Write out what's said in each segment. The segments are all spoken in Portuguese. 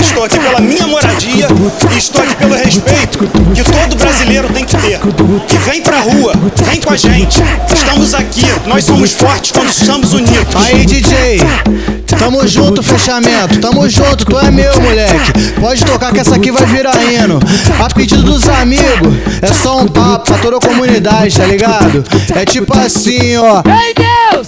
Estou aqui pela minha moradia e estou aqui pelo respeito que todo brasileiro tem que ter. E vem pra rua, vem com a gente. Estamos aqui, nós somos fortes quando estamos unidos. Aí, DJ, tamo junto, fechamento. Tamo junto, tu é meu, moleque. Pode tocar que essa aqui vai virar hino. A pedido dos amigos, é só um papo pra toda a comunidade, tá ligado? É tipo assim, ó. Ei Deus!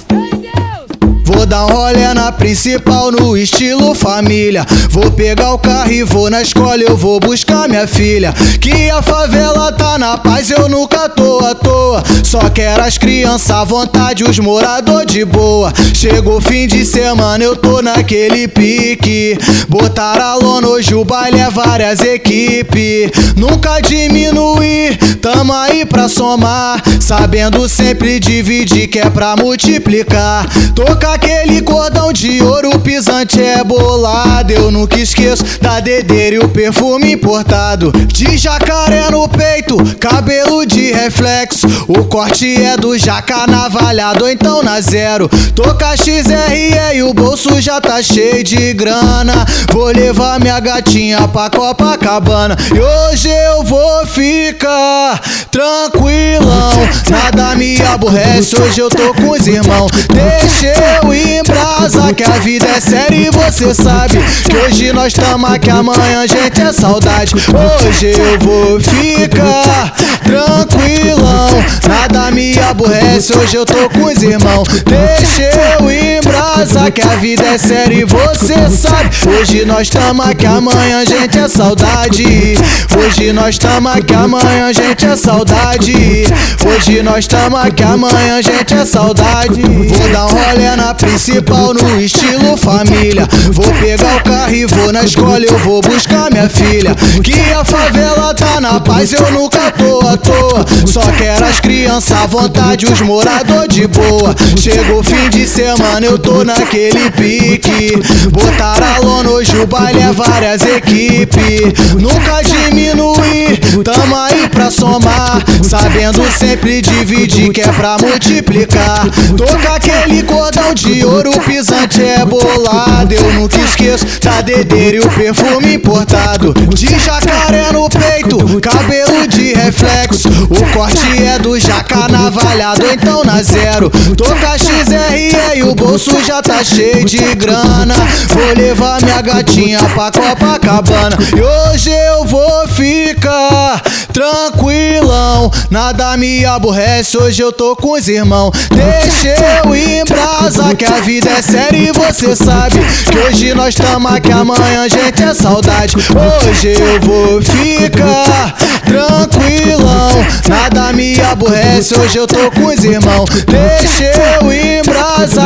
Vou dar um rolê na principal no estilo família. Vou pegar o carro e vou na escola, eu vou buscar minha filha. Que a favela tá na paz, eu nunca tô à toa. Só quero as crianças à vontade, os morador de boa. Chegou fim de semana, eu tô naquele pique. Botar a lona, hoje o baile é várias equipes. Nunca diminuir, tamo aí pra somar. Sabendo sempre dividir, que é pra multiplicar. Toca aquele cordão de ouro pisante é bolado. Eu nunca esqueço da dedeira e o perfume importado. De jacaré no peito, cabelo de reflexo. O corte é do jaca navalhado, então na zero. Toca XRE e o bolso já tá cheio de grana. Vou levar minha gatinha pra Copacabana. E hoje eu vou ficar tranquilão. Nada me aborrece, hoje eu tô com os irmãos. Deixa eu em brasa, que a vida é séria e você sabe que hoje nós tamo aqui, amanhã gente é saudade. Hoje eu vou ficar tranquilão, nada me aborrece, hoje eu tô com os irmãos. Deixa eu em brasa, que a vida é séria e você sabe. Hoje nós tamo aqui, amanhã gente é saudade. Hoje nós tamo aqui, amanhã gente é saudade. Hoje nós tamo aqui, amanhã gente é saudade. Vou dar um rolê na principal no estilo família. Vou pegar o carro e vou na escola, eu vou buscar minha filha. Que a favela tá na paz, eu nunca tô à toa. Só quero as crianças à vontade, os morador de boa. Chegou fim de semana, eu tô naquele pique. Botar a hoje o baile é várias equipes. Nunca diminuir, tamo aí pra somar. Sabendo sempre dividir, que é pra multiplicar. Toca aquele cordão de ouro, pisante é bolado. Eu nunca esqueço da dedeira e o perfume importado. De jacaré no peito, cabelo de reflexo. O corte é do jaca navalhado, então na zero. Toca XRE e o bolso já tá cheio de grana. Vou levar minha gatinha pra Copacabana. E hoje eu vou ficar tranquilão. Nada me aborrece, hoje eu tô com os irmãos. Deixa eu em brasa, que a vida é séria e você sabe que hoje nós tamo aqui, amanhã gente é saudade. Hoje eu vou ficar tranquilão. Nada me aborrece, hoje eu tô com os irmãos. Deixa eu em brasa,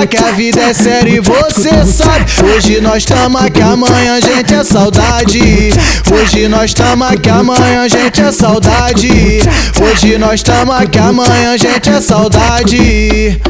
que a vida é séria e você sabe. Hoje nós tamo aqui, amanhã gente é saudade. Hoje nós tamo aqui, amanhã gente é saudade. Hoje nós tamo aqui, amanhã gente é saudade.